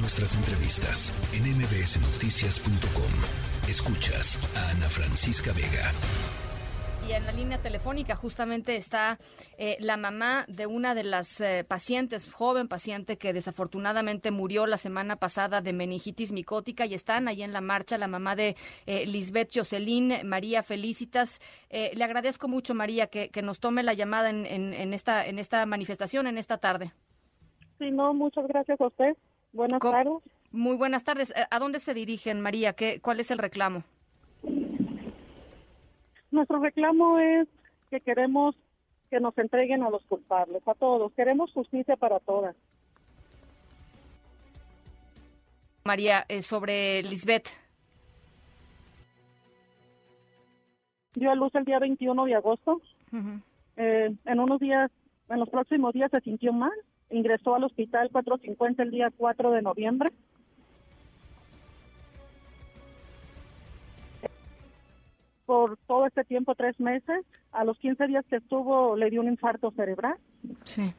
Nuestras entrevistas en mbsnoticias.com. Escuchas a Ana Francisca Vega. Y en la línea telefónica justamente está eh, la mamá de una de las eh, pacientes, joven paciente que desafortunadamente murió la semana pasada de meningitis micótica y están ahí en la marcha, la mamá de eh, Lisbeth Jocelyn, María Felicitas. le agradezco mucho, María, que, nos tome la llamada en, en, esta, en esta manifestación, en esta tarde. Sí, no, muchas gracias a usted. Buenas tardes. Muy buenas tardes. Eh, ¿A dónde se dirigen, María? ¿Qué, ¿Cuál es el reclamo? Nuestro reclamo es que queremos que nos entreguen a los culpables, a todos. Queremos justicia para todas. María, eh, sobre Lisbeth. Dio a luz el día 21 de agosto. Eh, en unos días, en los próximos días se sintió mal ingresó al hospital 450 el día 4 de noviembre. Por todo este tiempo, tres meses, a los 15 días que estuvo, le dio un infarto cerebral. Sí.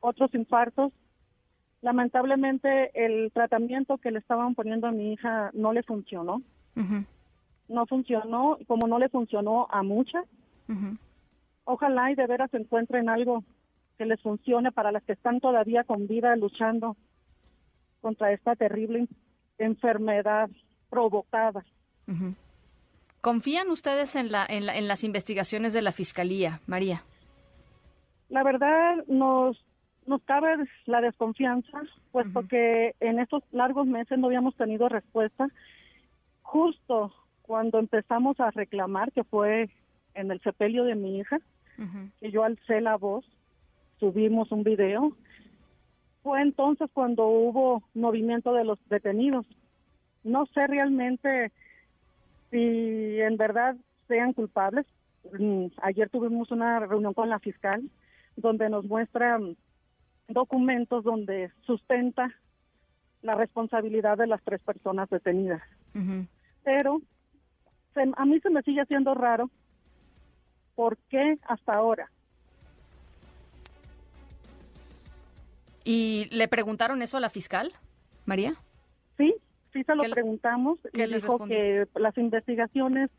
Otros infartos. Lamentablemente, el tratamiento que le estaban poniendo a mi hija no le funcionó. No funcionó, como no le funcionó a muchas, ojalá y de veras encuentren algo que les funcione para las que están todavía con vida luchando contra esta terrible enfermedad provocada. ¿Confían ustedes en, la, en, la, en las investigaciones de la Fiscalía, María? La verdad nos, nos cabe la desconfianza, puesto que en estos largos meses no habíamos tenido respuesta. Justo cuando empezamos a reclamar, que fue en el sepelio de mi hija, que yo alcé la voz, subimos un video. Fue entonces cuando hubo movimiento de los detenidos. No sé realmente si en verdad sean culpables. Mm, ayer tuvimos una reunión con la fiscal donde nos muestra documentos donde sustenta la responsabilidad de las tres personas detenidas. Pero a mí se me sigue haciendo raro ¿Por qué hasta ahora? ¿Y le preguntaron eso a la fiscal, María? Sí, sí se lo preguntamos. y dijo que las investigaciones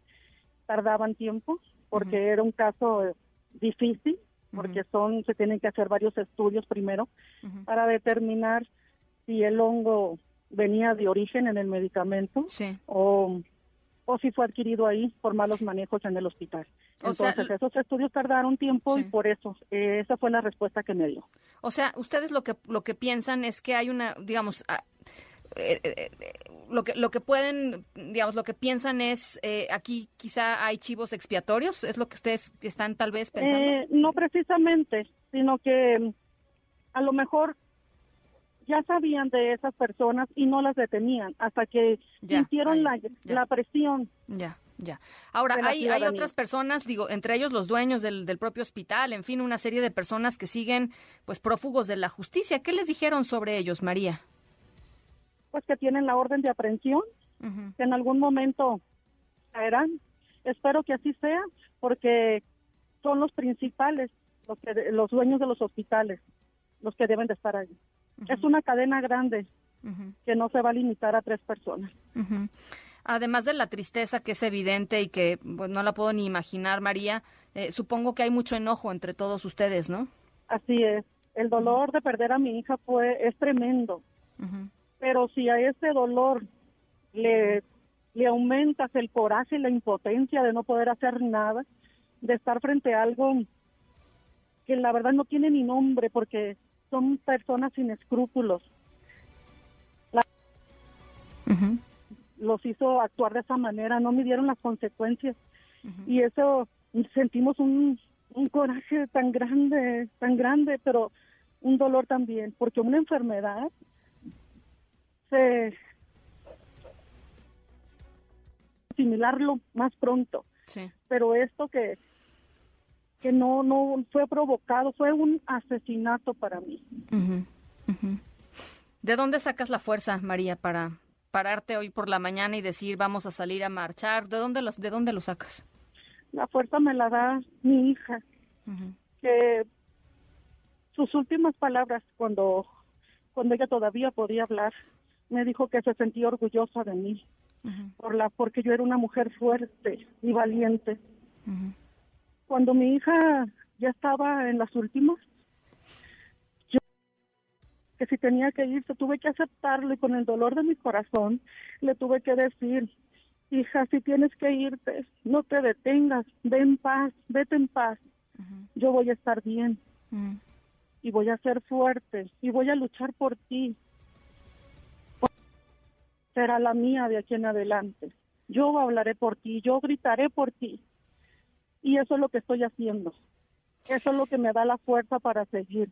tardaban tiempo porque era un caso difícil, porque son se tienen que hacer varios estudios primero para determinar si el hongo venía de origen en el medicamento o o si fue adquirido ahí por malos manejos en el hospital. Entonces, esos estudios tardaron tiempo y por eso, eh, esa fue la respuesta que me dio. O sea, ustedes lo que, lo que piensan es que hay una, digamos, ah, eh, eh, lo que lo que pueden digamos lo que piensan es aquí quizá hay chivos expiatorios es lo que ustedes están tal vez pensando no precisamente sino que mm, a lo mejor ya sabían de esas personas y no las detenían hasta que sintieron la, la, presión. Ya. Ya. Ahora, hay, hay otras personas, digo, entre ellos los dueños del, del, propio hospital, en fin, una serie de personas que siguen, pues, prófugos de la justicia. ¿Qué les dijeron sobre ellos, María? Pues que tienen la orden de aprehensión, que en algún momento caerán. Espero que así sea, porque son los principales, los, que, los dueños de los hospitales, los que deben de estar ahí. Es una cadena grande que no se va a limitar a tres personas. Además de la tristeza que es evidente y que pues, no la puedo ni imaginar, María, eh, supongo que hay mucho enojo entre todos ustedes, ¿no? Así es. El dolor de perder a mi hija fue es tremendo. Pero si a ese dolor le, le aumentas el coraje y la impotencia de no poder hacer nada, de estar frente a algo que la verdad no tiene ni nombre, porque son personas sin escrúpulos. Los hizo actuar de esa manera, no midieron las consecuencias. Y eso sentimos un, un coraje tan grande, tan grande, pero un dolor también, porque una enfermedad se asimilarlo más pronto. Pero esto que que no no fue provocado, fue un asesinato para mí. ¿De dónde sacas la fuerza, María, para pararte hoy por la mañana y decir vamos a salir a marchar? ¿De dónde los de dónde lo sacas? La fuerza me la da mi hija, que sus últimas palabras cuando, cuando ella todavía podía hablar, me dijo que se sentía orgullosa de mí, por la, porque yo era una mujer fuerte y valiente. Cuando mi hija ya estaba en las últimas, yo que si tenía que irse, tuve que aceptarlo y con el dolor de mi corazón le tuve que decir, hija, si tienes que irte, no te detengas, ve en paz, vete en paz, yo voy a estar bien y voy a ser fuerte y voy a luchar por ti. Será la mía de aquí en adelante. Yo hablaré por ti, yo gritaré por ti. Y eso es lo que estoy haciendo. Eso es lo que me da la fuerza para seguir.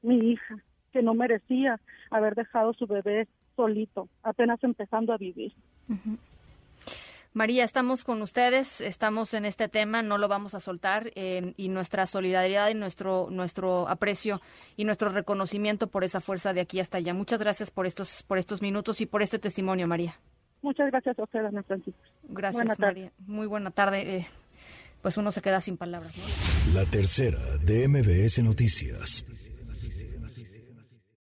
Mi hija, que no merecía haber dejado su bebé solito, apenas empezando a vivir. María, estamos con ustedes, estamos en este tema, no lo vamos a soltar eh, y nuestra solidaridad y nuestro nuestro aprecio y nuestro reconocimiento por esa fuerza de aquí hasta allá. Muchas gracias por estos por estos minutos y por este testimonio, María. Muchas gracias a usted, Ana Francisca. Gracias, María. Muy buena tarde. Eh, pues uno se queda sin palabras. La tercera de MBS Noticias.